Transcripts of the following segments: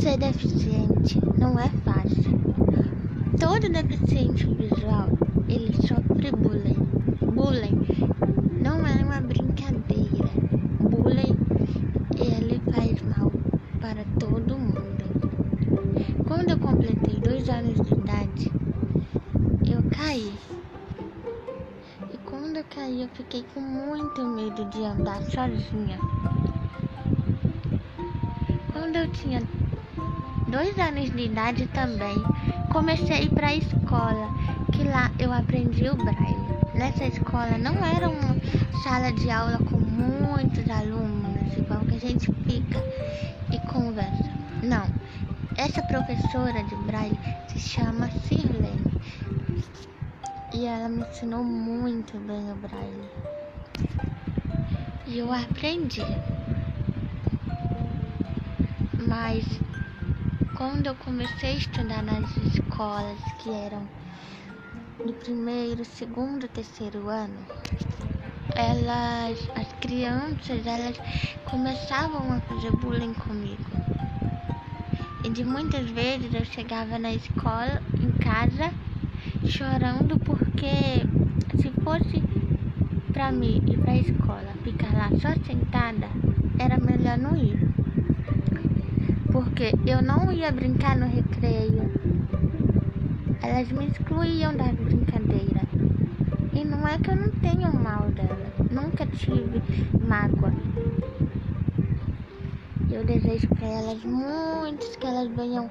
Ser deficiente não é fácil. Todo deficiente visual, ele sofre bullying. Bullying não é uma brincadeira. Bullying, ele faz mal para todo mundo. Quando eu completei dois anos de idade, eu caí. E quando eu caí, eu fiquei com muito medo de andar sozinha. Quando eu tinha dois anos de idade também, comecei para a escola, que lá eu aprendi o braille. Nessa escola não era uma sala de aula com muitos alunos, igual que a gente fica e conversa. Não, essa professora de braille se chama Sirlene e ela me ensinou muito bem o braille. E eu aprendi. Mas quando eu comecei a estudar nas escolas que eram do primeiro, segundo, terceiro ano, elas, as crianças, elas começavam a fazer bullying comigo. E de muitas vezes eu chegava na escola, em casa, chorando porque se fosse para mim ir para a escola, ficar lá só sentada, era melhor não ir porque eu não ia brincar no recreio. Elas me excluíam das brincadeiras. E não é que eu não tenho mal dela. Nunca tive mágoa. Eu desejo para elas muitos que elas venham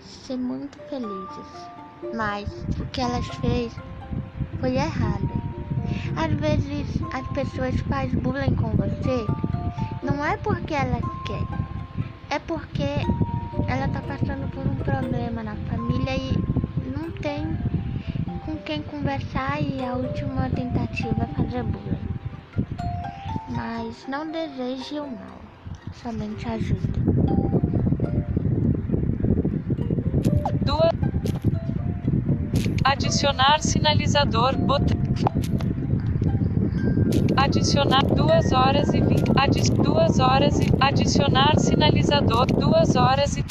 ser muito felizes. Mas o que elas fez foi errado. Às vezes as pessoas fazem bullying com você, não é porque elas querem é porque ela tá passando por um problema na família e não tem com quem conversar e a última tentativa é fazer bullying. Mas não deseje o mal, somente ajude. Adicionar sinalizador botão. Adicionar duas horas e vinte. Adi duas horas e adicionar sinalizador duas horas e